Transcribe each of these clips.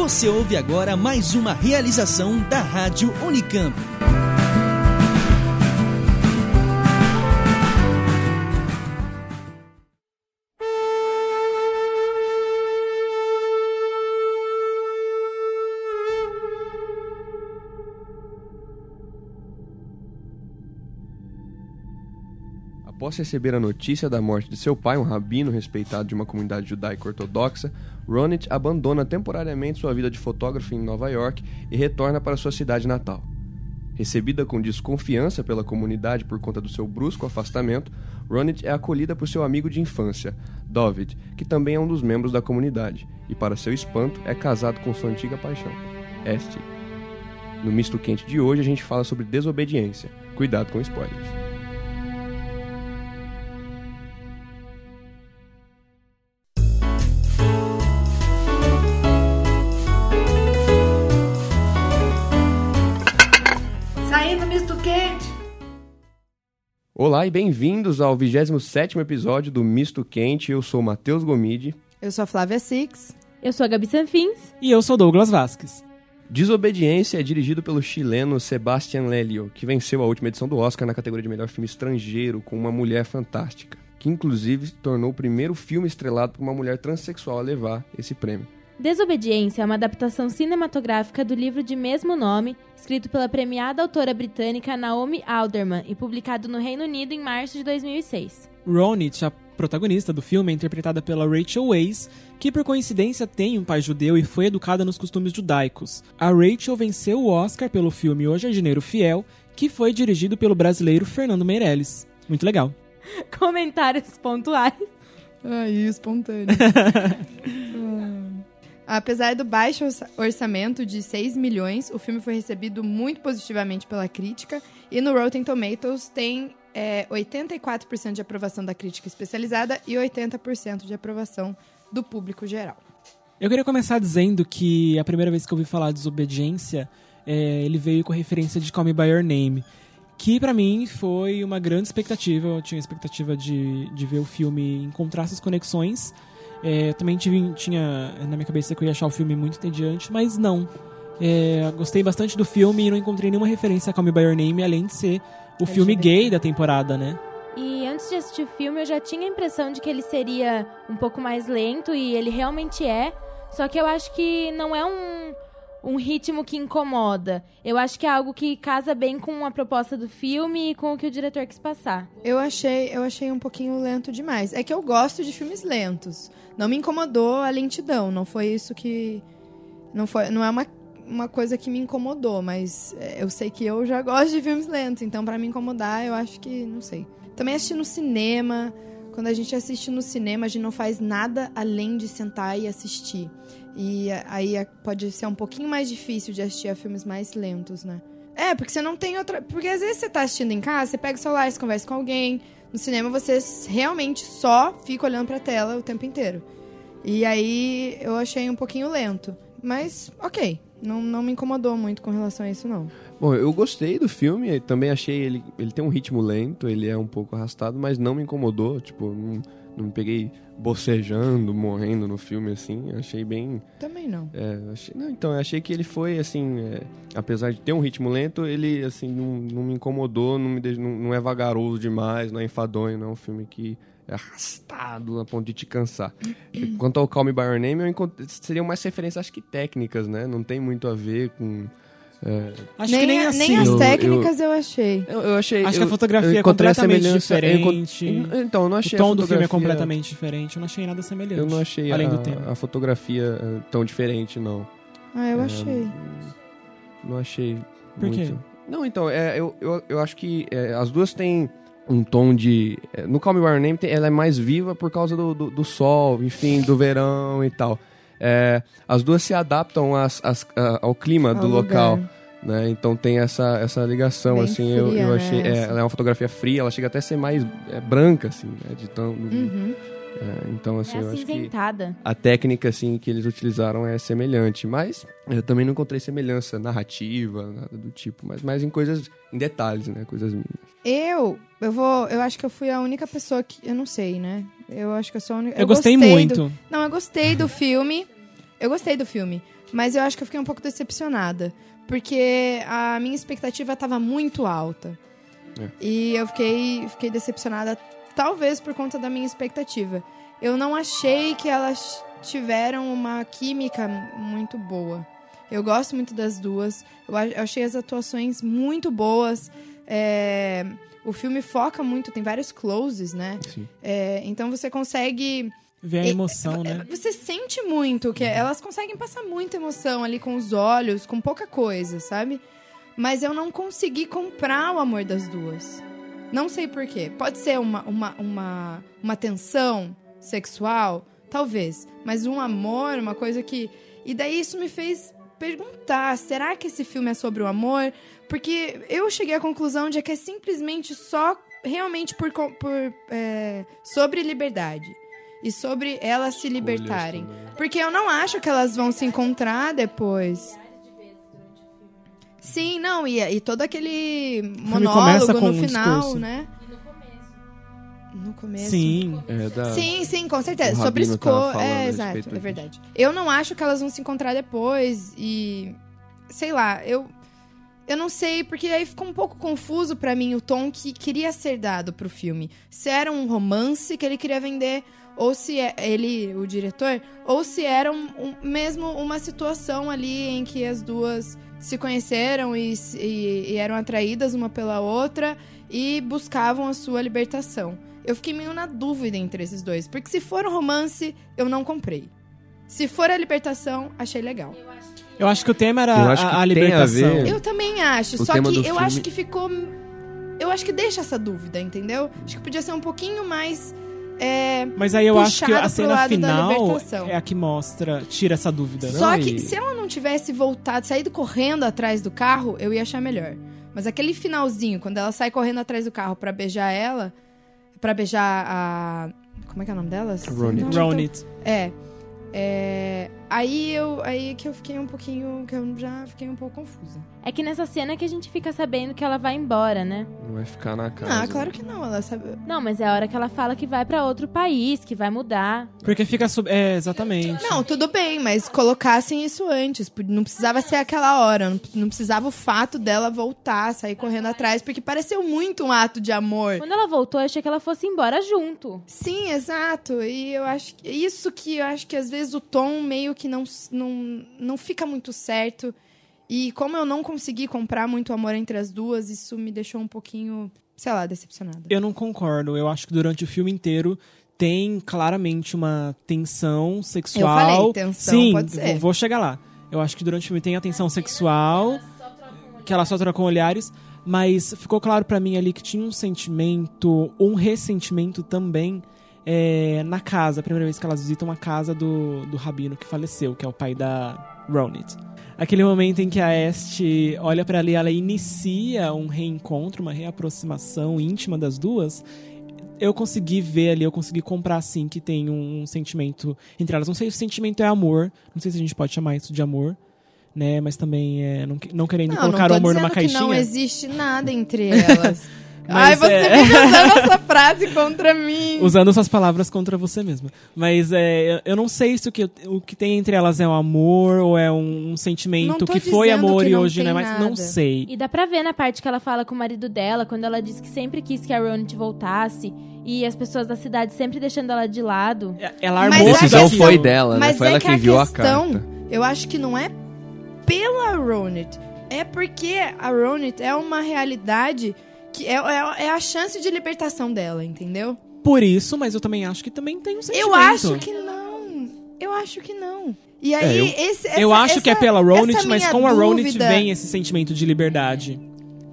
Você ouve agora mais uma realização da Rádio Unicamp. Após receber a notícia da morte de seu pai, um rabino respeitado de uma comunidade judaica ortodoxa, Ronit abandona temporariamente sua vida de fotógrafo em Nova York e retorna para sua cidade natal. Recebida com desconfiança pela comunidade por conta do seu brusco afastamento, Ronit é acolhida por seu amigo de infância, David, que também é um dos membros da comunidade, e para seu espanto é casado com sua antiga paixão, Esti. No misto quente de hoje a gente fala sobre desobediência. Cuidado com spoilers. Olá e bem-vindos ao 27º episódio do Misto Quente. Eu sou o Matheus Gomide. Eu sou a Flávia Six. Eu sou a Gabi Sanfins. E eu sou Douglas Vasques. Desobediência é dirigido pelo chileno Sebastián Lelio, que venceu a última edição do Oscar na categoria de melhor filme estrangeiro com uma mulher fantástica, que inclusive se tornou o primeiro filme estrelado por uma mulher transexual a levar esse prêmio. Desobediência é uma adaptação cinematográfica do livro de mesmo nome, escrito pela premiada autora britânica Naomi Alderman e publicado no Reino Unido em março de 2006. Ronit, a protagonista do filme, é interpretada pela Rachel Weisz, que por coincidência tem um pai judeu e foi educada nos costumes judaicos. A Rachel venceu o Oscar pelo filme O Jardineiro Fiel, que foi dirigido pelo brasileiro Fernando Meirelles. Muito legal. Comentários pontuais. Aí, espontâneo. Ah. Apesar do baixo orça- orçamento de 6 milhões, o filme foi recebido muito positivamente pela crítica e no Rotten Tomatoes tem é, 84% de aprovação da crítica especializada e 80% de aprovação do público geral. Eu queria começar dizendo que a primeira vez que eu ouvi falar de desobediência, é, ele veio com a referência de Call Me By Your Name, que pra mim foi uma grande expectativa. Eu tinha expectativa de, de ver o filme encontrar essas conexões. É, também tive, tinha na minha cabeça que eu ia achar o filme muito entediante, mas não. É, gostei bastante do filme e não encontrei nenhuma referência a Call Me By Your Name, além de ser o filme LGBT. gay da temporada, né? E antes de assistir o filme, eu já tinha a impressão de que ele seria um pouco mais lento, e ele realmente é. Só que eu acho que não é um, um ritmo que incomoda. Eu acho que é algo que casa bem com a proposta do filme e com o que o diretor quis passar. Eu achei, eu achei um pouquinho lento demais. É que eu gosto de filmes lentos. Não me incomodou a lentidão, não foi isso que não foi, não é uma, uma coisa que me incomodou, mas é, eu sei que eu já gosto de filmes lentos, então pra me incomodar, eu acho que, não sei. Também assisti no cinema. Quando a gente assiste no cinema, a gente não faz nada além de sentar e assistir. E aí pode ser um pouquinho mais difícil de assistir a filmes mais lentos, né? É, porque você não tem outra. Porque às vezes você tá assistindo em casa, você pega o celular, você conversa com alguém. No cinema você realmente só fica olhando pra tela o tempo inteiro. E aí eu achei um pouquinho lento. Mas, ok. Não, não me incomodou muito com relação a isso, não. Bom, eu gostei do filme, também achei ele. Ele tem um ritmo lento, ele é um pouco arrastado, mas não me incomodou. Tipo, não, não me peguei bocejando, morrendo no filme, assim. Achei bem. Também não. É, achei- não, então, achei que ele foi, assim, é, apesar de ter um ritmo lento, ele, assim, não, não me incomodou, não, me, não, não é vagaroso demais, não é enfadonho, não é um filme que é arrastado a ponto de te cansar. Quanto ao Call Me By Your Name, seriam mais referências, acho que técnicas, né? Não tem muito a ver com... é, Acho nem, que nem a- assim. nem as Eu- técnicas eu, achei. eu, eu achei... Acho que a eu- fotografia eu é completamente eu encont- diferente. Então, eu não O achei tom a do filme é completamente diferente. Eu não achei nada semelhante. Eu não achei além a, do tema. a fotografia eh, tão diferente, não. Ah, eu É, achei. Não achei Por muito. quê? Não, então, é, eu, eu, eu acho que é, as duas têm um tom de... é, no Call Me By Your Name, ela é mais viva por causa do, do, do sol, enfim, do verão e tal. É, as duas se adaptam às- às- ao clima do Ao local. lugar. Né? Então tem essa, essa ligação, Bem assim, eu, fria, eu né, achei. é, essa. ela é uma fotografia fria, ela chega até a ser mais é, branca, assim, né? De tão, Uhum. é, então, assim, é eu acho que a técnica assim que eles utilizaram é semelhante, mas eu também não encontrei semelhança narrativa, nada do tipo, mas mais em coisas, em detalhes, né, coisas mínimas. Eu, eu vou, eu acho que eu fui a única pessoa que, eu não sei, né? Eu acho que eu sou a única. Eu, gostei, do- muito. não, eu gostei do filme. Eu gostei do filme. mas eu acho que eu fiquei um pouco decepcionada. Porque a minha expectativa estava muito alta. É. E eu fiquei, fiquei decepcionada, talvez por conta da minha expectativa. Eu não achei que elas tiveram uma química muito boa. Eu gosto muito das duas. Eu eu achei as atuações muito boas. É, o filme foca muito, tem vários closes, né? Sim. É, então você consegue. Ver a E- emoção, né? Você sente muito, que elas conseguem passar muita emoção ali com os olhos, com pouca coisa, sabe? Mas eu não consegui comprar o amor das duas. Não sei porquê. Pode ser uma, uma, uma, uma tensão sexual, talvez. Mas um amor, uma coisa que. E daí isso me fez perguntar: será que esse filme é sobre o amor? Porque eu cheguei à conclusão de que é simplesmente só realmente por, por é, sobre liberdade e sobre elas se libertarem. também. Porque eu não acho que elas vão se encontrar depois. Sim, não, e, e todo aquele monólogo no final, né? No começo. Sim. É, da... Sim, sim, com certeza. O Sobre escolha. falando a É, respeito exato, é disso. verdade. Eu não acho que elas vão se encontrar depois e. Sei lá, eu. Eu não sei, porque aí ficou um pouco confuso pra mim o tom que queria ser dado pro filme. Se era um romance que ele queria vender, ou se é ele, o diretor, ou se era um, um- mesmo uma situação ali em que as duas se conheceram e, e- e eram atraídas uma pela outra e buscavam a sua libertação. Eu fiquei meio na dúvida entre esses dois, porque se for um romance, eu não comprei. Se for a libertação, achei legal. Eu acho que o tema era Eu acho que a, a tem a libertação. ver- Eu também acho, O só tema que eu filme- acho que ficou. Eu acho que deixa essa dúvida, entendeu? Acho que podia ser um pouquinho mais. é, Mas aí eu acho que a pro cena lado da final libertação. é a que mostra, tira essa dúvida. Só Não, que e- se ela não tivesse voltado, saído correndo atrás do carro, eu ia achar melhor. Mas aquele finalzinho, quando ela sai correndo atrás do carro pra beijar ela, pra beijar a. Como é que é o nome dela? Ronit. Ronit. É. É, aí eu aí que eu fiquei um pouquinho que eu já fiquei um pouco confusa. É que nessa cena que a gente fica sabendo que ela vai embora, né? Não vai ficar na casa. Ah, claro que não, ela sabe. Não, mas é a hora que ela fala que vai pra outro país, que vai mudar. Porque fica sub... É, exatamente. Não, tudo bem, mas colocassem isso antes. Não precisava ser aquela hora. não- Não precisava o fato dela voltar, sair correndo atrás, porque pareceu muito um ato de amor. Quando ela voltou, eu achei que ela fosse embora junto. Sim, exato. E eu acho que isso que eu acho que às vezes o tom meio que não, não, não fica muito certo. E como eu não consegui comprar muito amor entre as duas, isso me deixou um pouquinho, sei lá, decepcionada. Eu não concordo. Eu acho que durante o filme inteiro tem claramente uma tensão sexual. Eu falei, tensão, Sim, pode ser. vou- chegar lá. Eu acho que durante o filme tem a tensão sexual, que ela só trocam olhares, mas ficou claro pra mim ali que tinha um sentimento, um ressentimento também é, na casa, a primeira vez que elas visitam a casa do, do Rabino que faleceu, que é o pai da Ronit. Aquele momento em que a Este olha pra ela e ela inicia um reencontro, uma reaproximação íntima das duas. Eu consegui ver ali, eu consegui comprar assim que tem um, sentimento entre elas. Não sei se o sentimento é amor, não sei se a gente pode chamar isso de amor, né? Mas também é, não, não querendo Não, colocar não o amor numa que não caixinha. existe nada entre elas. Ai, Mas você é- fica usando essa frase contra mim. Usando suas palavras contra você mesma. Mas é, eu- não sei se o que, o que tem entre elas é um amor ou é um, um sentimento que foi amor que e hoje não é mais. Não sei. E dá pra ver na parte que ela fala com o marido dela, quando ela diz que sempre quis que a Ronit voltasse. E as pessoas da cidade sempre deixando ela de lado. Ela Mas A armou é decisão que- foi dela, né? Mas Foi é ela que quem a enviou a questão, carta. eu acho que não é pela Ronit. É porque a Ronit é uma realidade que é, é, é a chance de libertação dela, entendeu? Por isso, mas eu também acho que também tem um sentimento. Eu acho que não. Eu acho que não. E aí, É, eu- esse, essa, eu acho que é essa- pela Ronit, essa mas com a Ronit dúvida- vem esse sentimento de liberdade.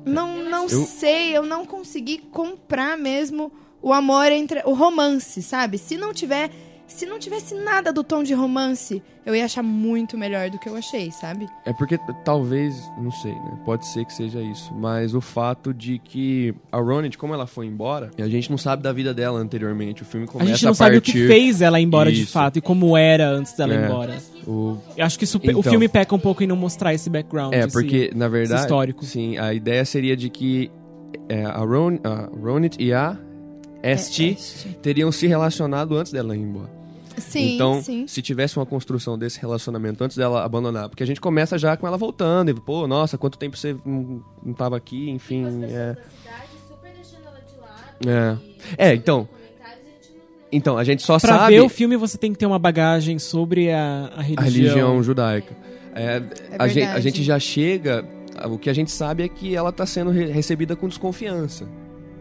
Não, não Eu- sei, eu não consegui comprar mesmo o amor entre o romance, sabe? Se não tiver, se não tivesse nada do tom de romance, eu ia achar muito melhor do que eu achei, sabe? É porque talvez, não sei, né? Pode ser que seja isso. Mas o fato de que a Ronit, como ela foi embora, a gente não sabe da vida dela anteriormente. O filme A começa gente não a sabe o que partir. fez ela ir embora de Isso. fato e como era antes dela ir É. embora. O... Eu acho que isso pe- o Então. filme peca um pouco em não mostrar esse background. É, esse- porque, na verdade. histórico. Sim, a ideia seria de que é, a, Ron, a Ronit e a Esti É, teriam se relacionado antes dela ir embora. Sim, então, sim. se tivesse uma construção desse relacionamento antes dela abandonar, porque a gente começa já com ela voltando, e, pô, nossa, quanto tempo você não, não tava aqui, enfim. É, super deixando ela de lado. é. é, então. Então, a gente só Pra sabe ver o filme, você tem que ter uma bagagem sobre a, a religião. a religião judaica. É, a, gente, a gente já chega. O que a gente sabe é que ela tá sendo re- recebida com desconfiança.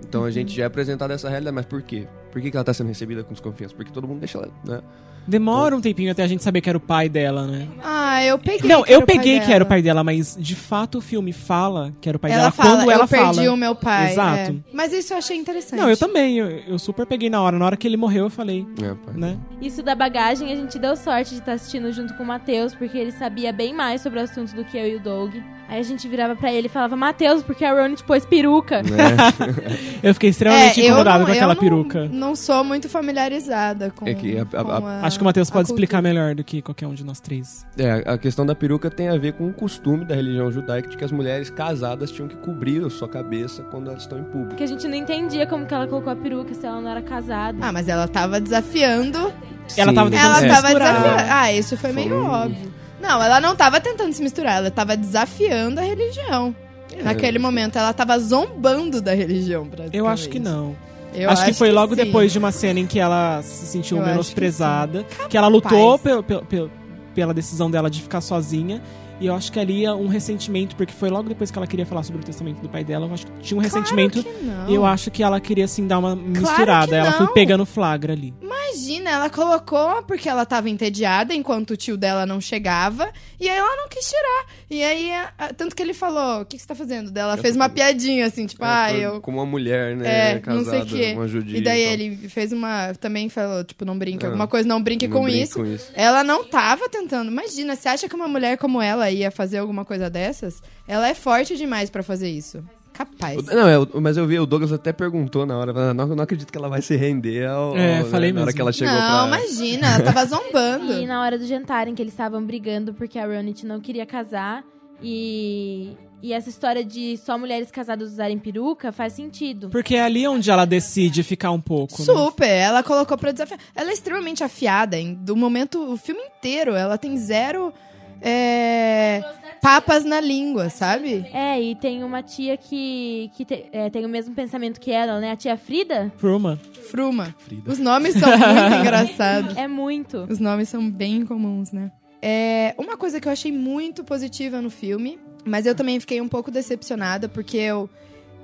Então a gente já é apresentado essa realidade, mas por quê? Por que, que ela tá sendo recebida com desconfiança? Porque todo mundo deixa ela, né? Demora um tempinho até a gente saber que era o pai dela, né? Ah, eu peguei. Não, que era eu o pai peguei que era o pai dela, mas de fato o filme fala que era o pai Ela dela fala, quando ela eu perdi fala. o meu pai. Exato. é. Mas isso eu achei interessante. Não, eu também. Eu, eu super peguei na hora. Na hora que ele morreu, eu falei, É, pai. né? Isso da bagagem, a gente deu sorte de estar assistindo junto com o Matheus, porque ele sabia bem mais sobre o assunto do que eu e o Doug. Aí a gente virava pra ele e falava, Matheus, porque a Ronnie te pôs peruca. Né? Eu fiquei extremamente É, não- com aquela eu não- peruca. Não sou muito familiarizada com. É que a- a- com a- a- Acho que o Matheus a pode cultura. explicar melhor do que qualquer um de nós três. É, a questão da peruca tem a ver com o costume da religião judaica de que as mulheres casadas tinham que cobrir a sua cabeça quando elas estão em público. Porque a gente não entendia como que ela colocou a peruca se ela não era casada. Ah, mas ela tava desafiando. Ela tava tentando Ela se tava misturar. desafiando. Ah, isso foi meio Foi um- óbvio. Não, ela não tava tentando se misturar, ela tava desafiando a religião. É. Naquele momento, ela tava zombando da religião, praticamente. Eu acho que não. Eu acho, que foi logo depois de uma cena em que ela se sentiu Eu acho que menosprezada, que, ela lutou Capaz. pel- pel- pel- pela decisão dela de ficar sozinha. E eu acho que ali é um ressentimento, porque foi logo depois que ela queria falar sobre o testamento do pai dela. Eu acho que tinha um ressentimento. Claro que não. E eu acho que ela queria, assim, dar uma misturada. que Ela foi pegando flagra ali. Imagina, ela colocou porque ela tava entediada enquanto o tio dela não chegava. E aí ela não quis tirar. E aí, a- a- tanto que ele falou: O que, que você tá fazendo? Daí Ela Eu fez tô- uma piadinha assim, tipo, É, ah, eu. Como uma mulher, né? É, casada, não sei o quê. uma judia. E daí tal. ele fez uma. Também falou, tipo, não brinque, Ah, alguma coisa, não brinque Não com brinque isso. com isso. Ela não tava tentando. Imagina, você acha que uma mulher como ela ia fazer alguma coisa dessas? Ela é forte demais pra fazer isso. Capaz. Não, é, mas eu vi, o Douglas até perguntou na hora, não, não acredito que ela vai se render ao, É, ao- falei na hora que ela chegou não, pra... imagina, ela tava zombando. E na hora do jantar, em que eles estavam brigando porque a Ronit não queria casar. E, e essa história de só mulheres casadas usarem peruca faz sentido. Porque é ali onde ela decide ficar um pouco. né? Super, ela colocou pra desafiar. Ela é extremamente afiada, hein? do momento, o filme inteiro, ela tem zero é, papas na língua, sabe? É, e tem uma tia que, que te- é, tem o mesmo pensamento que ela, né? A tia Frida Fruma. Fruma. Frida. Os nomes são muito engraçados. é muito. Os nomes são bem comuns, né? É, uma coisa que eu achei muito positiva no filme, mas eu também fiquei um pouco decepcionada, porque eu,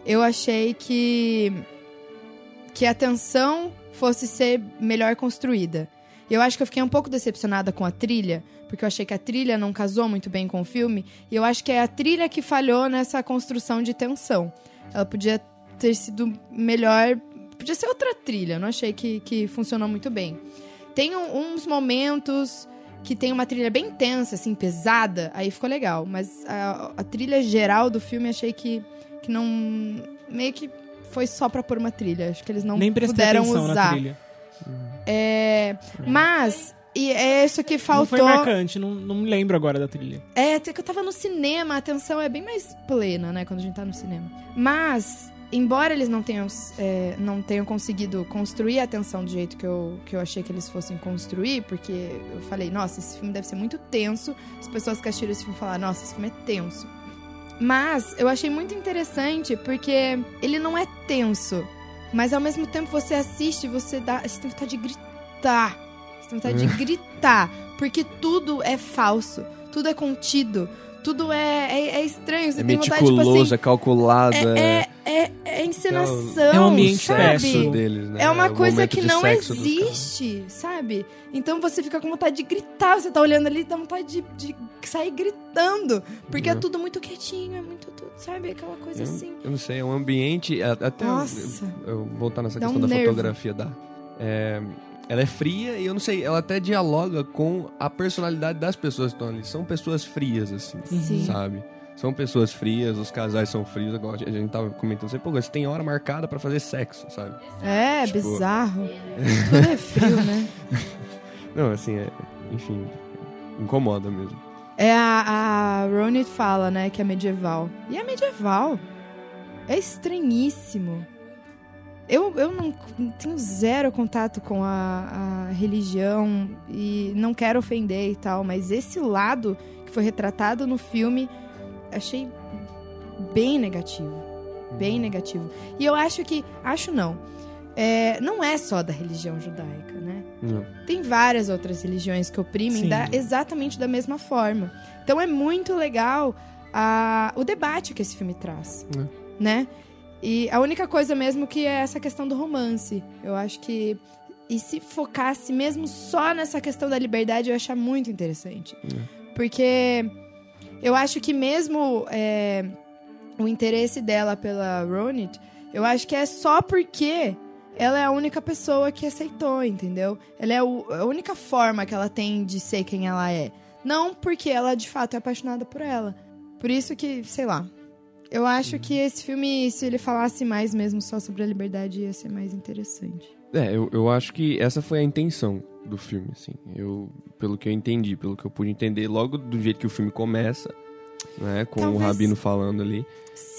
eu achei que, que a tensão fosse ser melhor construída. E eu acho que eu fiquei um pouco decepcionada com a trilha, porque eu achei que a trilha não casou muito bem com o filme, e eu acho que é a trilha que falhou nessa construção de tensão. Ela podia ter sido melhor. Podia ser outra trilha, eu não achei que, que funcionou muito bem. Tem um- uns momentos que tem uma trilha bem tensa, assim, pesada, aí ficou legal. Mas a, a trilha geral do filme achei que, que não. meio que foi só pra pôr uma trilha. Acho que eles não Nem puderam atenção na usar. trilha. É, mas. E é isso que Não faltou. foi marcante, não, não me lembro agora da trilha. É, até que eu tava no cinema, a atenção é bem mais plena, né, quando a gente tá no cinema. Mas, embora eles não tenham, é, não tenham conseguido construir a atenção do jeito que eu, que eu achei que eles fossem construir, porque eu falei, nossa, esse filme deve ser muito tenso. As pessoas que assistiram esse filme falaram, nossa, esse filme é tenso. Mas eu achei muito interessante porque ele não é tenso, mas ao mesmo tempo você assiste e você dá. Você tem vontade de gritar. Você tem vontade de gritar. Porque tudo é falso. Tudo é contido. Tudo é, é, é estranho. Você É tem vontade, tipo meticuloso, assim. é calculado, É, é, é, é encenação. É um ambiente sabe? deles, né? É uma o coisa que não existe, sabe? Então você fica com vontade de gritar, você tá olhando ali e dá vontade de, de sair gritando. Porque é Uhum. tudo muito quietinho, é muito tudo, sabe? Aquela coisa Eu, assim. eu não sei, é um ambiente. Até Nossa. Eu, eu voltar nessa Dá questão um da nervo. fotografia da. é, ela é fria e eu não sei, ela até dialoga com a personalidade das pessoas que estão ali. São pessoas frias, assim, Sim. sabe? São pessoas frias, os casais são frios. Agora a gente tava comentando assim, pô, você tem hora marcada pra fazer sexo, sabe? É, Tipo- bizarro. Tudo é frio, né? Não, assim, é, enfim, incomoda mesmo. É a, a Ronit fala, né, que é medieval. E é medieval. É estranhíssimo. Eu, eu não tenho zero contato com a, a religião e não quero ofender e tal, mas esse lado que foi retratado no filme, achei bem negativo. Bem negativo. E eu acho que. Acho não. É, não é só da religião judaica, né? Não. Tem várias outras religiões que oprimem da- exatamente da mesma forma. Então é muito legal a- o debate que esse filme traz, É. né? E a única coisa mesmo que é essa questão do romance. Eu acho que e se focasse mesmo só nessa questão da liberdade, eu ia achar muito interessante. Porque eu acho que mesmo é, o interesse dela pela Ronit, eu acho que é só porque ela é a única pessoa que aceitou, entendeu? Ela é o- a única forma que ela tem de ser quem ela é. Não porque ela de fato é apaixonada por ela. Por isso que, sei lá. Eu acho que esse filme, se ele falasse mais mesmo só sobre a liberdade, ia ser mais interessante. É, eu, eu acho que essa foi a intenção do filme, assim. Eu, pelo que eu entendi, pelo que eu pude entender, logo do jeito que o filme começa, né, com o Talvez- Rabino falando ali,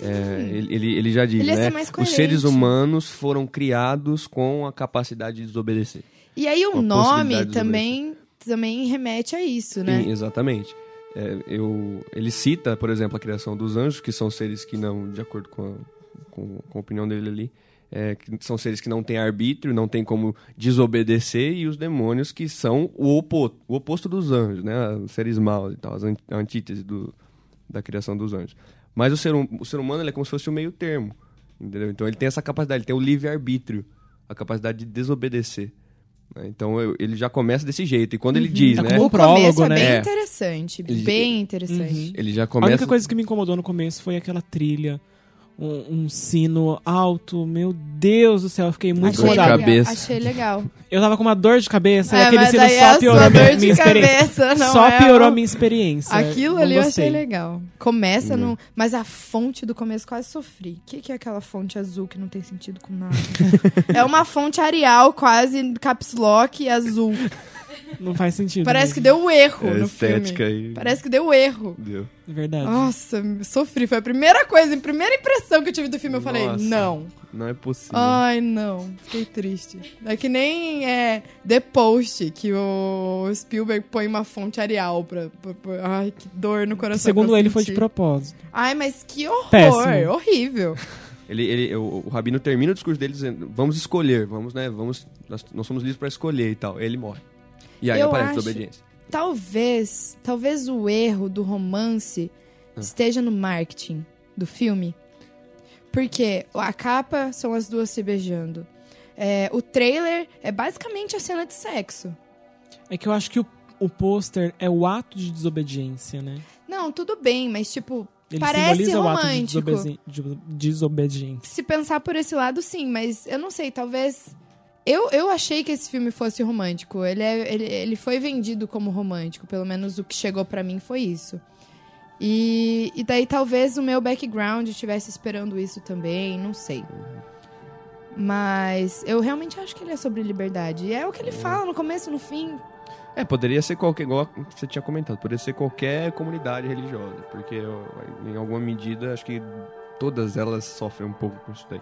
é, ele, ele, ele já diz, Ele né, os seres humanos foram criados com a capacidade de desobedecer. E aí o nome também, também remete a isso, né? Sim, exatamente. É, eu, ele cita, por exemplo, a criação dos anjos, que são seres que não, de acordo com a, com, com a opinião dele ali, é, que são seres que não têm arbítrio, não têm como desobedecer, e os demônios que são o, opo, o oposto dos anjos, né? Seres maus e tal, a antítese do, da criação dos anjos. Mas o ser, hum- o ser humano é como se fosse o meio termo, entendeu? Então ele tem essa capacidade, ele tem o livre-arbítrio, a capacidade de desobedecer. Né? Então eu- ele já começa desse jeito. E quando ele diz, É né? o começo prólogo, é né? bem É. interessante, Ele- bem interessante. Ele já A começa. única coisa que me incomodou no começo foi aquela trilha. Um, um sino alto, meu Deus do céu, eu fiquei muito Dor de legal, incomodado. cabeça. Achei legal. Eu tava com uma dor de cabeça e É, aquele mas sino é só a piorou minha, dor de minha experiência. cabeça, não Só é piorou a minha experiência. Aquilo ali eu achei legal. Começa Hum. no. Mas a fonte do começo quase sofri. O que, que é aquela fonte azul que não tem sentido com nada? é uma fonte Arial, quase caps lock e azul. Não faz sentido. Parece que mesmo. deu um erro É no estética filme. aí. Parece que deu erro. Deu. É verdade. Nossa, sofri. Foi a primeira coisa, a primeira impressão que eu tive do filme. Eu falei, Nossa. não. Não é possível. Ai, não. Fiquei triste. É que nem é, The Post, que o Spielberg põe uma fonte Arial pra... pra- pra- ai, que dor no coração. Segundo que eu ele, foi de propósito. Ai, mas que horror. Péssimo. Horrível. Ele, ele, o, o Rabino termina o discurso dele dizendo: vamos escolher, vamos, né? Vamos, nós, nós somos livres para escolher e tal. Ele morre. E aí Eu aparece acho- desobediência. Talvez, talvez o erro do romance Ah. esteja no marketing do filme. Porque a capa são as duas se beijando. É, o trailer é basicamente a cena de sexo. É que eu acho que o, o pôster é o ato de desobediência, né? Não, tudo bem, mas tipo, Ele Parece simboliza o ato de romântico. desobedi- de desobediência. se pensar por esse lado, sim, mas eu não sei, talvez. Eu, eu achei que esse filme fosse romântico. Ele, é, ele, ele foi vendido como romântico, pelo menos o que chegou pra mim foi isso. E, e daí talvez o meu background estivesse esperando isso também, não sei. Mas eu realmente acho que ele é sobre liberdade. E é o que ele fala no começo, no fim. É, poderia ser qualquer, igual você tinha comentado, poderia ser qualquer comunidade religiosa. Porque eu, em alguma medida, acho que todas elas sofrem um pouco com isso daí.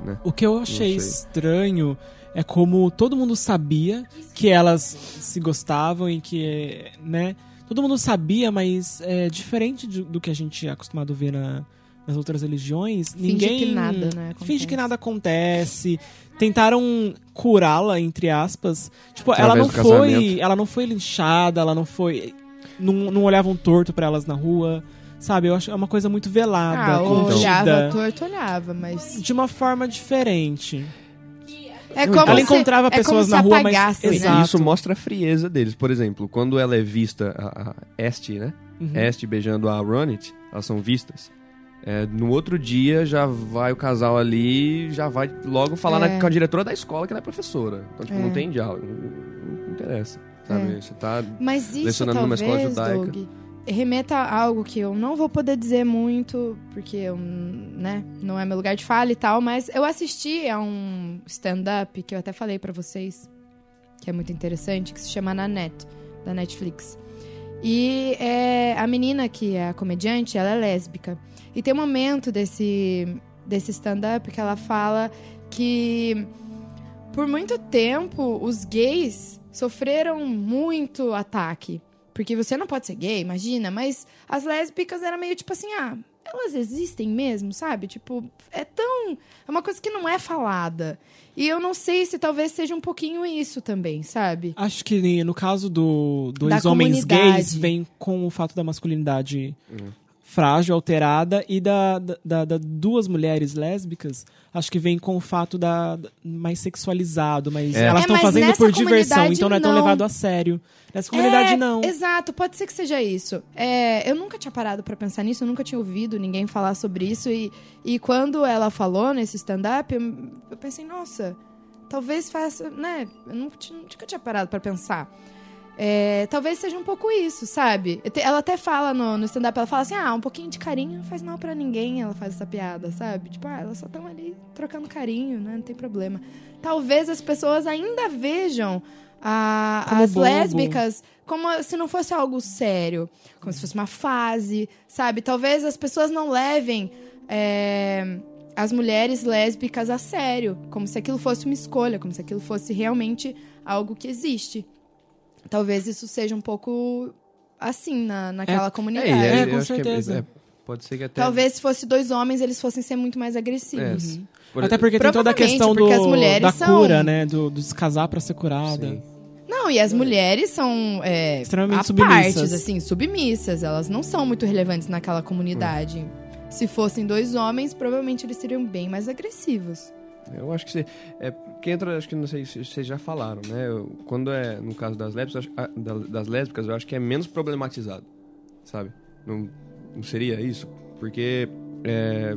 Né? O que eu achei estranho é como todo mundo sabia que elas se gostavam e que, né? Todo mundo sabia, mas é diferente de- do que a gente é acostumado a ver na- nas outras religiões. Finge ninguém que nada, né, Finge que acontece. nada acontece. Tentaram curá-la entre aspas. Tipo, ela Através não do foi, ela não foi linchada, ela não foi não, não olhavam torto pra elas na rua. Sabe, eu acho é uma coisa muito velada, Ah, olhava torto, olhava, mas. de uma forma diferente. É como Ela se- encontrava é como pessoas se na rua, mas- né? Exato. Isso mostra a frieza deles. Por exemplo, quando ela é vista, a, a Este, né? Uhum. Este beijando a Ronit, elas são vistas. É, no outro dia já vai o casal ali, já vai logo falar É. na- com a diretora da escola que ela é professora. Então, tipo, É. não tem diálogo. Não, não interessa. Sabe? É. Você tá. Mas isso lecionando numa escola talvez, judaica. Doug, remeta a algo que eu não vou poder dizer muito, porque eu, né, não é meu lugar de fala e tal, mas eu assisti a um stand-up que eu até falei pra vocês, que é muito interessante, que se chama Nanette, da Netflix. E é, a menina que é a comediante, ela é lésbica. E tem um momento desse, desse stand-up que ela fala que por muito tempo os gays sofreram muito ataque. Porque você não pode ser gay, imagina, mas as lésbicas era meio tipo assim, ah, elas existem mesmo, sabe? Tipo, é tão. É uma coisa que não é falada. E eu não sei se talvez seja um pouquinho isso também, sabe? Acho que no caso do, dos Da homens comunidade. gays, vem com o fato da masculinidade frágil, alterada, e da, da, da- duas mulheres lésbicas, acho que vem com o fato da, da- mais sexualizado, mas É. elas É, estão mas fazendo por diversão, então não é tão não. levado a sério. Nessa comunidade, É, não. Exato, pode ser que seja isso. É, eu nunca tinha parado pra pensar nisso, eu nunca tinha ouvido ninguém falar sobre isso. E, e quando ela falou nesse stand-up, eu, eu pensei, nossa, talvez faça. Né? Eu nunca, tinha- nunca tinha parado pra pensar. É, talvez seja um pouco isso, sabe? Ela até fala no, no stand-up, ela fala assim, ah, um pouquinho de carinho não faz mal pra ninguém, ela faz essa piada, sabe? Tipo, ah, elas só estão ali trocando carinho, né? Não tem problema. Talvez as pessoas ainda vejam a- as bobo. lésbicas como se não fosse algo sério, como se fosse uma fase, sabe? Talvez as pessoas não levem é, as mulheres lésbicas a sério, como se aquilo fosse uma escolha, como se aquilo fosse realmente algo que existe. Talvez isso seja um pouco assim na, naquela comunidade. e É, eu com certeza. é, pode ser que até. Talvez se fosse dois homens, eles fossem ser muito mais agressivos. É, por- Até porque tem toda a questão do, da são- cura, né? Do, do se casar pra ser curada. Sim. Não, e as mulheres são é, Extremamente a submissas. partes, assim, submissas. Elas não são muito relevantes naquela comunidade. Se fossem dois homens, provavelmente eles seriam bem mais agressivos. Eu acho que você. É, que entra, acho que não sei se vocês já falaram, né? Quando é no caso das lésbicas, ah, da- das lésbicas, eu acho que é menos problematizado, sabe? Não, não seria isso? Porque é,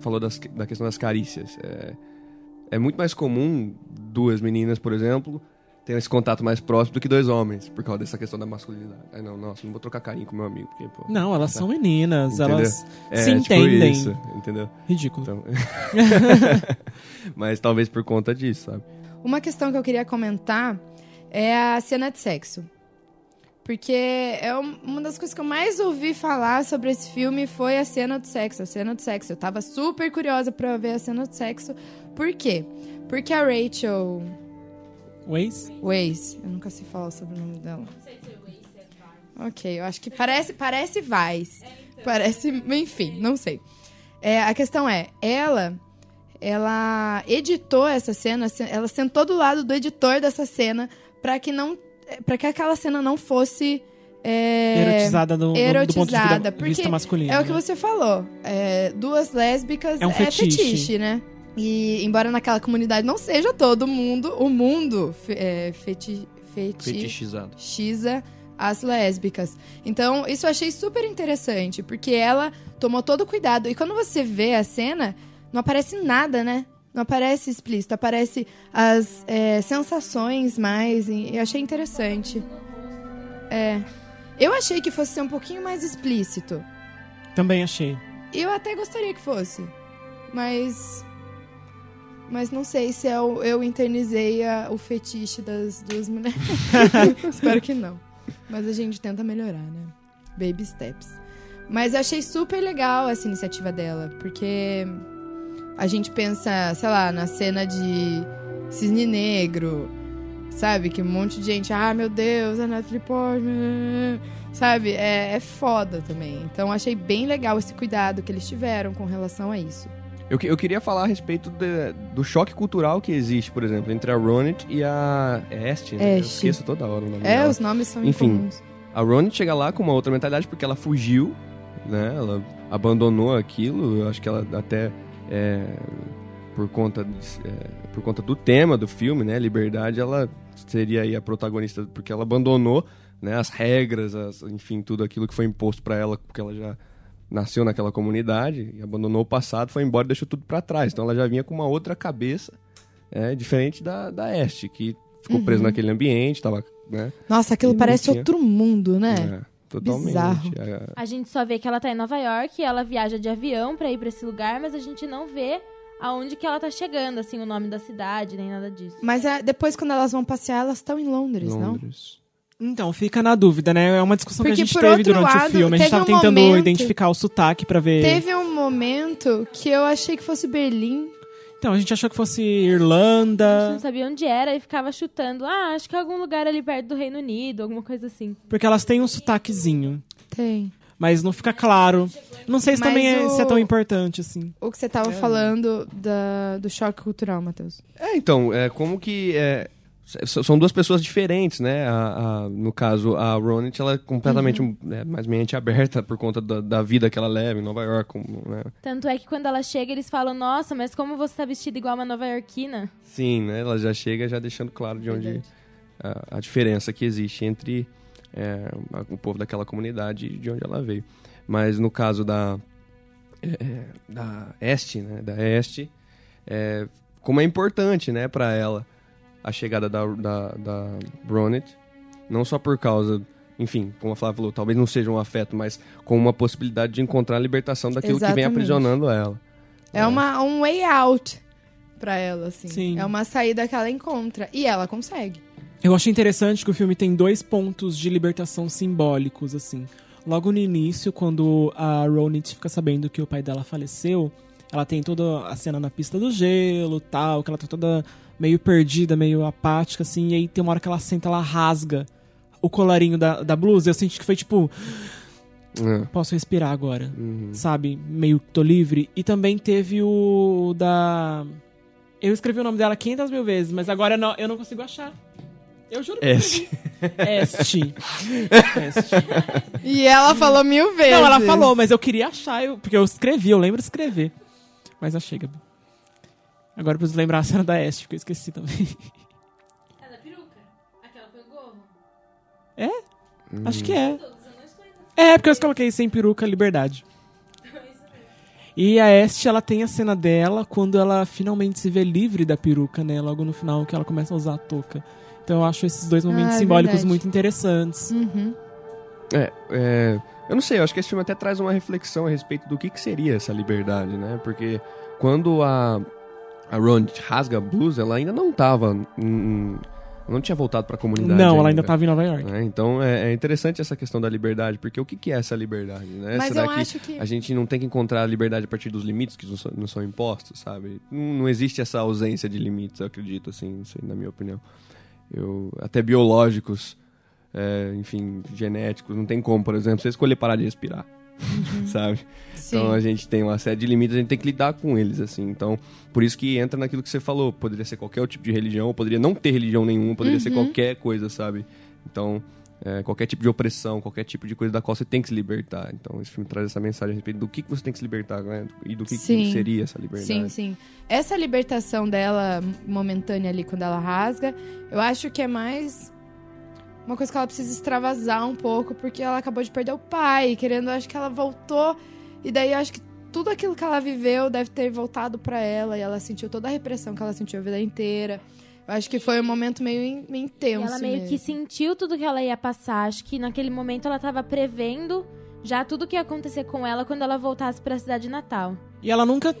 falou das, da questão das carícias. É, é muito mais comum duas meninas, por exemplo, terem esse contato mais próximo do que dois homens, por causa dessa questão da masculinidade. Aí não, nossa, não vou trocar carinho com meu amigo, porque, pô. Não, elas são meninas, Entendeu? elas é, se tipo entendem. isso, entendeu? Ridículo. Então... Mas talvez por conta disso, sabe? Uma questão que eu queria comentar é a cena de sexo. Porque é um- uma das coisas que eu mais ouvi falar sobre esse filme foi a cena do sexo. A cena do sexo. Eu tava super curiosa pra ver a cena do sexo. Por quê? Porque a Rachel Waze? Weisz, eu nunca sei falar sobre o nome dela. Ok, eu acho que parece, parece Vice. Parece, enfim, não sei. É, a questão é, ela, ela editou essa cena, se- ela sentou do lado do editor dessa cena para que não, para que aquela cena não fosse é, erotizada do, do- do ponto de erotizada, vista, porque vista masculino. é o que né? você falou. É, duas lésbicas É um fetiche. fetiche, né? E embora naquela comunidade não seja todo mundo, o mundo é, feti, feti, Fetichizado. xiza as lésbicas. Então, isso eu achei super interessante, porque ela tomou todo o cuidado. E quando você vê a cena, não aparece nada, né? Não aparece explícito, aparece as é, sensações mais. E eu achei interessante. É. Eu achei que fosse ser um pouquinho mais explícito. Também achei. Eu até gostaria que fosse. Mas. Mas não sei se eu, eu internizei a- o fetiche das duas mulheres. Espero que não. Mas a gente tenta melhorar, né? Baby steps. Mas eu achei super legal essa iniciativa dela, porque a gente pensa, sei lá, na cena de Cisne Negro, sabe? Que um monte de gente, ah, meu Deus, a Natalie Portman, sabe? É, é foda também. Então achei bem legal esse cuidado que eles tiveram com relação a isso. Eu, eu queria falar a respeito de- do choque cultural que existe, por exemplo, entre a Ronit e a Este, né? Eu esqueço toda hora o nome É, dela. os nomes são Enfim. incomuns. A Ronit chega lá com uma outra mentalidade porque ela fugiu, né? Ela abandonou aquilo. Eu acho que ela até é, por conta é, por conta do tema do filme, né? Liberdade, ela seria aí a protagonista porque ela abandonou, né? As regras, as- enfim, tudo aquilo que foi imposto pra ela porque ela já nasceu naquela comunidade e abandonou o passado, foi embora e deixou tudo pra trás. Então ela já vinha com uma outra cabeça, é, diferente da da Este que ficou preso naquele ambiente, tava, né? Nossa, aquilo parece tinha- outro mundo, né? É, totalmente. Bizarro. É, A gente só vê que ela tá em Nova York, ela viaja de avião pra ir pra esse lugar, mas a gente não vê aonde que ela tá chegando, assim, o nome da cidade, nem nada disso. Mas é, depois, quando elas vão passear, elas estão em Londres, não? Então, fica na dúvida, né? É uma discussão Porque, que a gente teve durante lado, o filme. A gente tava um tentando momento- identificar o sotaque pra ver. Teve um momento que eu achei que fosse Berlim. Então, a gente achou que fosse A gente Irlanda, não sabia onde era e ficava chutando. Ah, acho que é algum lugar ali perto do Reino Unido, alguma coisa assim. porque elas têm um sotaquezinho. Tem. Mas não fica claro. Não sei se Mas também é, o- se é tão importante assim. O que você tava falando da, do choque cultural, Matheus. É, então, é como que. é, são duas pessoas diferentes, né? A, a- no caso, a Ronit, ela é completamente Uhum. é, mais mente aberta por conta da, da vida que ela leva em Nova York. como, né? Tanto é que quando ela chega, eles falam, nossa, mas como você tá vestida igual uma nova-iorquina? Sim, né? Ela já chega já deixando claro de onde a, a diferença que existe entre é, o povo daquela comunidade e de onde ela veio. Mas no caso da é, da Este, né? Da Este, é, como é importante, né, para ela a chegada da da, da não só por causa enfim, como a Flávia falou, talvez não seja um afeto, mas com uma possibilidade de encontrar a libertação daquilo que vem Exatamente. aprisionando ela. É uma, um way out pra ela, assim. Sim. É uma saída que ela encontra. E ela consegue. Eu achei interessante que o filme tem dois pontos de libertação simbólicos, assim. Logo no início, quando a Ronit fica sabendo que o pai dela faleceu, ela tem toda a cena na pista do gelo, tal, que ela tá toda meio perdida, meio apática, assim, e aí tem uma hora que ela senta, ela rasga o colarinho da, da blusa, eu senti que foi tipo, É. posso respirar agora, Uhum. sabe? Meio que tô livre. E também teve o da... Eu escrevi o nome dela 500 mil vezes, mas agora eu não, eu não consigo achar. Eu juro que eu Este. Este. Este. E ela falou mil vezes. Não, ela falou, mas eu queria achar, eu- porque eu escrevi, eu lembro de escrever. Mas achei, Gabi. Agora eu preciso lembrar a cena da Este, porque eu esqueci também. É da peruca? Aquela foi o gorro? Acho que é. É, porque eu coloquei sem peruca, liberdade. E a Este, ela tem a cena dela quando ela finalmente se vê livre da peruca, né? Logo no final, que ela começa a usar a touca. Então eu acho esses dois momentos Ah, é simbólicos verdade. muito interessantes. Uhum. É, é, eu não sei, eu acho que esse filme até traz uma reflexão a respeito do que, que seria essa liberdade, né? Porque quando a, a Ron rasga a blusa, ela ainda não tava. hum, ela não tinha voltado pra comunidade. Não, ela ainda tava em Nova York. né? Então é, é interessante essa questão da liberdade, porque o que, que é essa liberdade, né? Mas Será eu que acho que. a gente não tem que encontrar a liberdade a partir dos limites que não são, não são impostos, sabe? Não, não existe essa ausência de limites, eu acredito, assim, não sei, na minha opinião. Eu, até biológicos, é, enfim, genéticos, não tem como, por exemplo, você escolher parar de respirar, sabe? Sim. Então a gente tem uma série de limites, a gente tem que lidar com eles, assim. Então, por isso que entra naquilo que você falou. Poderia ser qualquer tipo de religião, poderia não ter religião nenhuma, poderia ser Uhum. qualquer coisa, sabe? Então, é, qualquer tipo de opressão, qualquer tipo de coisa da qual você tem que se libertar. Então, esse filme traz essa mensagem a respeito do que, que você tem que se libertar, né? E do que, que seria essa liberdade. Sim, sim. Essa libertação dela, momentânea ali, quando ela rasga, eu acho que é mais uma coisa que ela precisa extravasar um pouco, porque ela acabou de perder o pai, querendo, acho que ela voltou, e daí acho que tudo aquilo que ela viveu deve ter voltado pra ela, e ela sentiu toda a repressão que ela sentiu a vida inteira. Eu acho que foi um momento meio, in- meio E intenso. ela meio que mesmo. sentiu tudo que ela ia passar. Acho que naquele momento ela tava prevendo já tudo que ia acontecer com ela quando ela voltasse pra cidade natal. E ela nunca,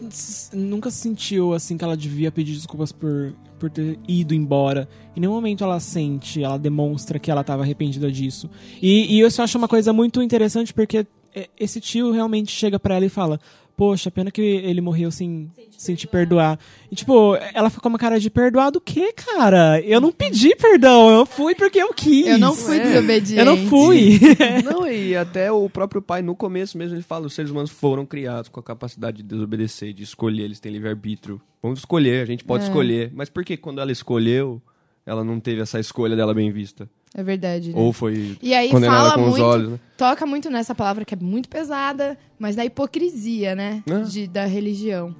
nunca sentiu assim que ela devia pedir desculpas por, por ter ido embora. Em nenhum momento ela sente, ela demonstra que ela estava arrependida disso. E, e eu só acho uma coisa muito interessante porque é, esse tio realmente chega pra ela e fala: Poxa, pena que ele morreu sem, sem te perdoar. E tipo, ela fica com uma cara de perdoar do quê, cara? Eu não pedi perdão, eu fui porque eu quis. Eu não fui É. desobediente. Eu não fui. Não, e até o próprio pai, no começo mesmo, ele fala: os seres humanos foram criados com a capacidade de desobedecer, de escolher, eles têm livre-arbítrio. Vamos escolher, a gente pode É. escolher. Mas por que quando ela escolheu, ela não teve essa escolha dela bem vista? É verdade. né? Ou foi E aí fala com os muito, olhos, né? toca muito nessa palavra que é muito pesada, mas na hipocrisia, né? É. De, da religião.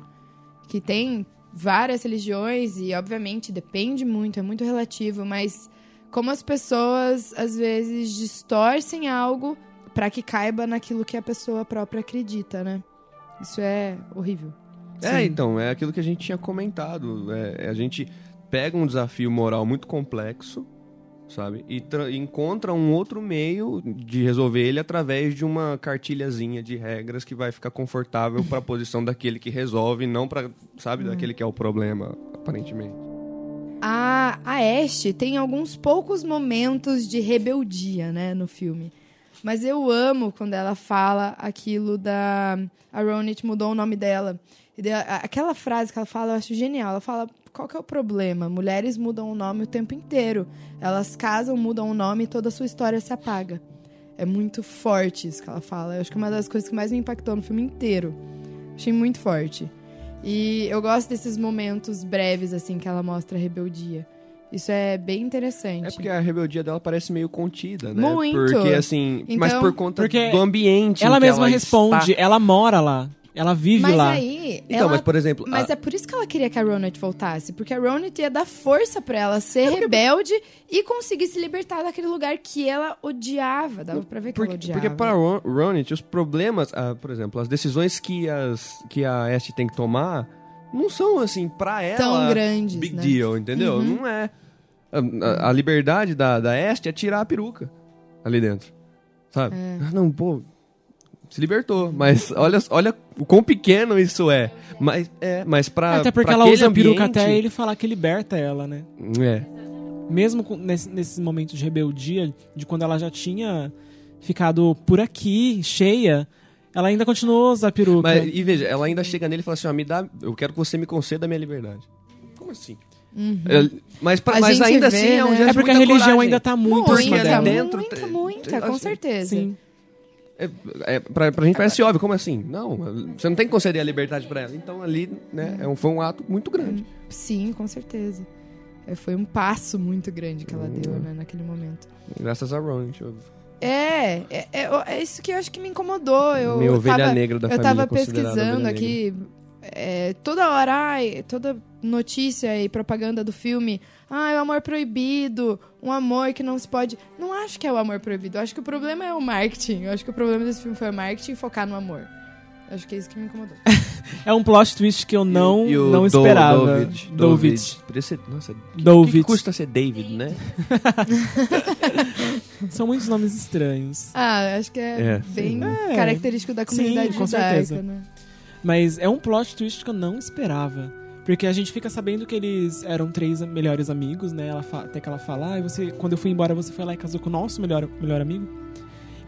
Que tem várias religiões e, obviamente, depende muito, é muito relativo, mas como as pessoas, às vezes, distorcem algo pra que caiba naquilo que a pessoa própria acredita, né? Isso é horrível. É, Sim. então, é aquilo que a gente tinha comentado. É, a gente pega um desafio moral muito complexo, sabe? E tra- encontra um outro meio de resolver ele através de uma cartilhazinha de regras que vai ficar confortável para a posição daquele que resolve, não para, sabe, daquele que é o problema, aparentemente. A, a tem alguns poucos momentos de rebeldia, né, no filme. Mas eu amo quando ela fala aquilo da. A Ronit mudou o nome dela. Aquela frase que ela fala, eu acho genial. Ela fala: qual que é o problema? Mulheres mudam o nome o tempo inteiro. Elas casam, mudam o nome e toda a sua história se apaga. É muito forte isso que ela fala. Eu acho que é uma das coisas que mais me impactou no filme inteiro. Achei muito forte. E eu gosto desses momentos breves, assim, que ela mostra a rebeldia. Isso é bem interessante. É porque a rebeldia dela parece meio contida, né? Muito. Porque assim, mas Então- por conta Porque do ambiente. em Ela que mesma ela responde, está. ela mora lá. Ela vive Mas lá. aí. Então, ela- mas por exemplo, Mas a- é por isso que ela queria que a Ronit voltasse. Porque a Ronit ia dar força pra ela ser rebelde e conseguir se libertar daquele lugar que ela odiava. Dava pra ver que ela porque, odiava. porque para Ron- Ronit, os problemas, ah, por exemplo, as decisões que, as, que a Este tem que tomar não são assim, pra ela. Tão grandes, Big né? deal, entendeu? Uhum. Não é. A, a- a liberdade da, da Este é tirar a peruca ali dentro. Sabe? É. Ah, não, pô. Se libertou, mas olha, olha o quão pequeno isso é. Mas é, mas pra. Até porque pra ela usa a peruca ambiente- até ele falar que liberta ela, né? É. Mesmo com- nesse, nesse momento de rebeldia, de quando ela já tinha ficado por aqui, cheia, ela ainda continuou a usar a peruca. Mas, e veja, ela ainda chega nele e fala assim: ó, me dá, eu quero que você me conceda a minha liberdade. Como assim? É, mas pra- mas ainda vê, assim é um né? gesto é porque a muita religião coragem. ainda tá muito dela. dentro muita, muita, com assim, certeza. Sim. É, é, pra, pra gente parece óbvio, como assim? Não, você não tem que conceder a liberdade pra ela. Então ali, né, é um, foi um ato muito grande. Sim, com certeza. É, foi um passo muito grande que ela Hum. deu, né, naquele momento. Graças a Ron, eu- É, é, é, é isso que eu acho que me incomodou. Eu, minha ovelha tava, negra da eu tava pesquisando aqui. é, toda hora, ai, toda notícia e propaganda do filme. Ah, é o amor proibido, um amor que não se pode. Não acho que é o amor proibido. Eu acho que o problema é o marketing. Eu acho que o problema desse filme foi o marketing e focar no amor. Eu acho que é isso que me incomodou. É um plot twist que eu não, E o não Do- esperava. Dovid. Dovid. Podia ser- Nossa, que, Dovid. que custa ser David, né? São muitos nomes estranhos. Ah, acho que é, É. bem É. característico da Sim, comunidade com judaica, certeza. né? Mas é um plot twist que eu não esperava. Porque a gente fica sabendo que eles eram três melhores amigos, né? Ela até que ela fala, ah, você, quando eu fui embora, você foi lá e casou com o nosso melhor, melhor amigo.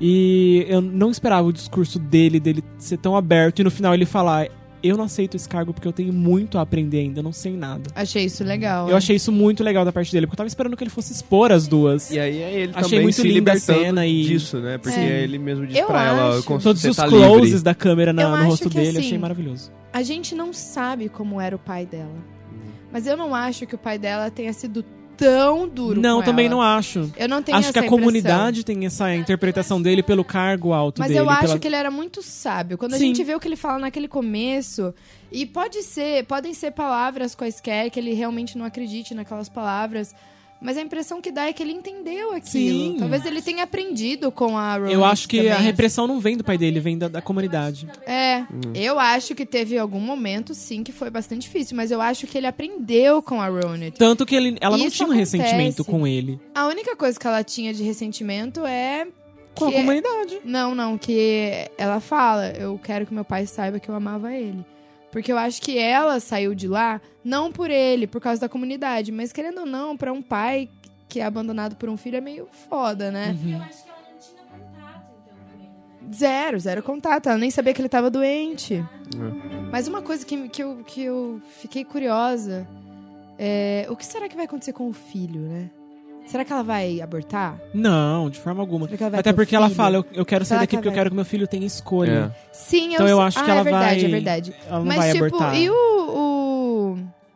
E eu não esperava o discurso dele, dele ser tão aberto, e no final ele falar, eu não aceito esse cargo porque eu tenho muito a aprender ainda, eu não sei nada. Achei isso legal. Eu achei isso muito legal da parte dele, porque eu tava esperando que ele fosse expor as duas. E aí é ele Achei também muito se linda a cena e- disso, né? Porque É. ele mesmo diz Eu pra ela, acho. "Con- Todos os tá closes livre." da câmera na- no rosto dele, assim, achei maravilhoso. A gente não sabe como era o pai dela. Mas eu não acho que o pai dela tenha sido tão duro Não, também ela. não acho. Eu não tenho Acho que a impressão. comunidade tem essa interpretação dele pelo cargo alto Mas dele. eu acho pela- que ele era muito sábio. Quando a Sim. gente vê o que ele fala naquele começo, e pode ser, podem ser palavras quaisquer que ele realmente não acredite naquelas palavras, mas a impressão que dá é que ele entendeu aquilo. Sim. Talvez ele tenha aprendido com a Ronit Eu acho que a também. repressão não vem do pai dele, vem da, da comunidade. É, eu acho que teve algum momento, sim, que foi bastante difícil, mas eu acho que ele aprendeu com a Ronit. Tanto que ele, ela não Isso tinha um acontece. ressentimento com ele. A única coisa que ela tinha de ressentimento é Com a comunidade. Não, não, que ela fala, eu quero que meu pai saiba que eu amava ele. Porque eu acho que ela saiu de lá não por ele, por causa da comunidade, mas querendo ou não, pra um pai que é abandonado por um filho é meio foda, né? Uhum. Eu acho que ela não tinha contato, então, também. Zero, zero contato, ela nem sabia que ele tava doente. Mas uma coisa que, que, eu, que eu fiquei curiosa é o que será que vai acontecer com o filho, né? Será que ela vai abortar? Não, de forma alguma. Será que ela vai Até ter porque ela fala, eu, eu quero sair daqui que porque eu vai- quero que meu filho tenha escolha. Sim, Então eu eu sei- acho ah, que ela é verdade, vai- é verdade. Ela não Mas, vai tipo, abortar. e o,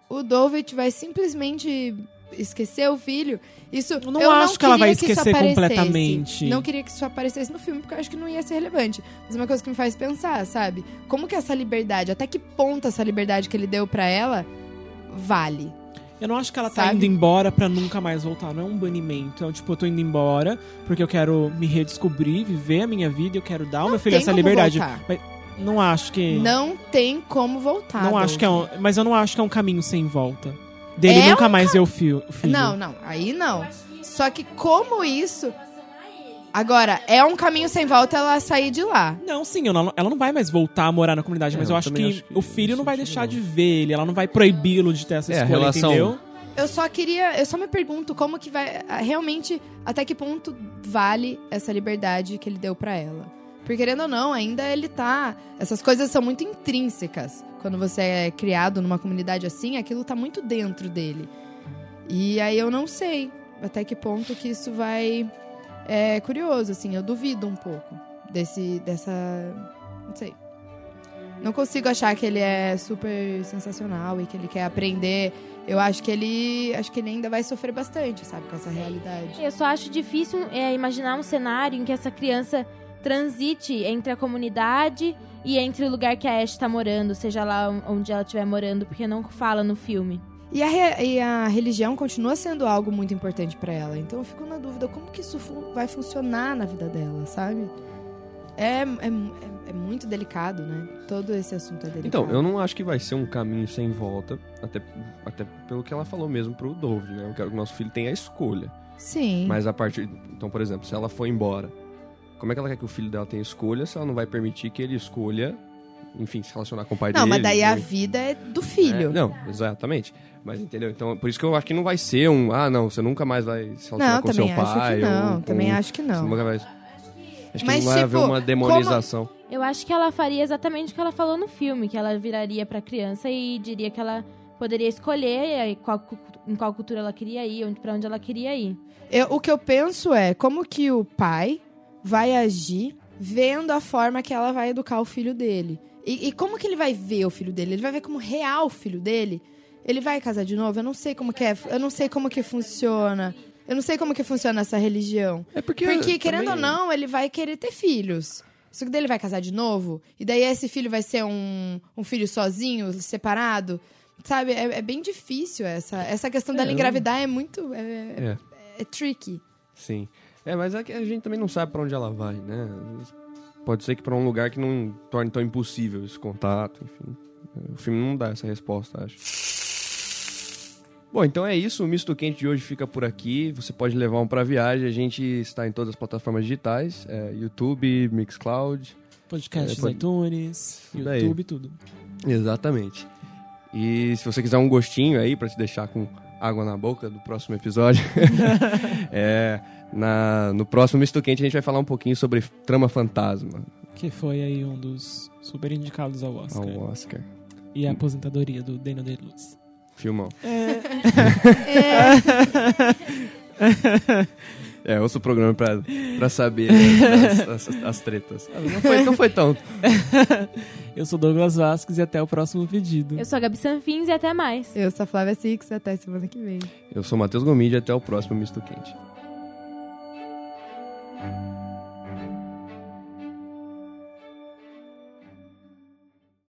o, o Dovit vai simplesmente esquecer o filho? Isso, Eu não eu acho que ela vai esquecer aparecesse. completamente. Não queria que isso aparecesse no filme, porque eu acho que não ia ser relevante. Mas é uma coisa que me faz pensar, sabe? Como que essa liberdade, até que ponto essa liberdade que ele deu pra ela vale? Eu não acho que ela tá Sabe? indo embora pra nunca mais voltar. Não é um banimento. É um, tipo, eu tô indo embora porque eu quero me redescobrir, viver a minha vida. Eu quero dar ao meu filho essa liberdade. voltar. Mas não acho que. Não tem como voltar. Não acho que é um, mas eu não acho que é um caminho sem volta. Dele É nunca um mais o fio- filho. Não, não, aí não. Só que como isso. Agora, é um caminho sem volta ela sair de lá. Não, sim, ela não, ela não vai mais voltar a morar na comunidade, É, mas eu eu acho que, acho que o filho não vai deixar não. de ver ele, ela não vai proibi-lo de ter essa É, escolha, relação- entendeu? eu só queria. Eu só me pergunto como que vai. Realmente, até que ponto vale essa liberdade que ele deu para ela. Porque, querendo ou não, ainda ele tá. Essas coisas são muito intrínsecas. Quando você é criado numa comunidade assim, aquilo tá muito dentro dele. E aí eu não sei até que ponto que isso vai. É curioso, assim, eu duvido um pouco desse. dessa. Não sei. Não consigo achar que ele é super sensacional e que ele quer aprender. Eu acho que ele. Acho que ele ainda vai sofrer bastante, sabe, com essa realidade. Eu só acho difícil é, imaginar um cenário em que essa criança transite entre a comunidade e entre o lugar que a Ash está morando, seja lá onde ela estiver morando, porque não fala no filme. E a, e a religião continua sendo algo muito importante para ela. Então eu fico na dúvida como que isso vai funcionar na vida dela, sabe? É, é, é, é, muito delicado, né? Todo esse assunto é delicado. Então, eu não acho que vai ser um caminho sem volta, até, até pelo que ela falou mesmo pro Dove, né? Eu quero que o nosso filho tenha a escolha. Sim. Mas a partir. Então, por exemplo, se ela for embora como é que ela quer que o filho dela tenha escolha se ela não vai permitir que ele escolha, enfim, se relacionar com o pai não, dele? Não, mas daí a vida é do filho. É, não, exatamente. Mas entendeu? Então, por isso que eu acho que não vai ser um, ah, não, você nunca mais vai se relacionar não, com seu pai. Não, ou, também acho que não. Nunca vai... Acho mas, que não vai tipo, haver uma demonização. Como... Eu acho que ela faria exatamente o que ela falou no filme, que ela viraria pra criança e diria que ela poderia escolher qual, em qual cultura ela queria ir, onde, pra onde ela queria ir. Eu, o que eu penso é como que o pai vai agir vendo a forma que ela vai educar o filho dele. E, e, como que ele vai ver o filho dele? Ele vai ver como real o filho dele? Ele vai casar de novo? Eu não sei como que é, eu não sei como que funciona. Eu não sei como que funciona essa religião. É porque, porque querendo ou não, ele vai querer ter filhos. Só que daí ele vai casar de novo? E daí esse filho vai ser um, um filho sozinho, separado? Sabe, é, é bem difícil essa. Essa questão é, dela engravidar é muito. É, é. é tricky. Sim. É, mas é que a gente também não sabe para onde ela vai, né? Pode ser que para um lugar que não torne tão impossível esse contato, enfim. O filme não dá essa resposta, acho. Bom, então é isso. O Misto Quente de hoje fica por aqui. Você pode levar um para viagem. A gente está em todas as plataformas digitais: é, YouTube, Mixcloud, podcast, é, pod... iTunes, YouTube, tudo. Exatamente. E se você quiser um gostinho aí para te deixar com água na boca do próximo episódio, é, na, no próximo Misto Quente a gente vai falar um pouquinho sobre Trama Fantasma. Que foi aí um dos super indicados ao Oscar. Ao Oscar. E a aposentadoria do Daniel Day-Lewis. Filmão. É. é. ouço o programa pra, pra saber né, as, as, as, tretas. Não foi, não foi tão. Eu sou Douglas Vasques e até o próximo pedido. Eu sou a Gabi Sanfins e até mais. Eu sou a Flávia Six e até semana que vem. Eu sou o Matheus Gomide e até o próximo Misto Quente.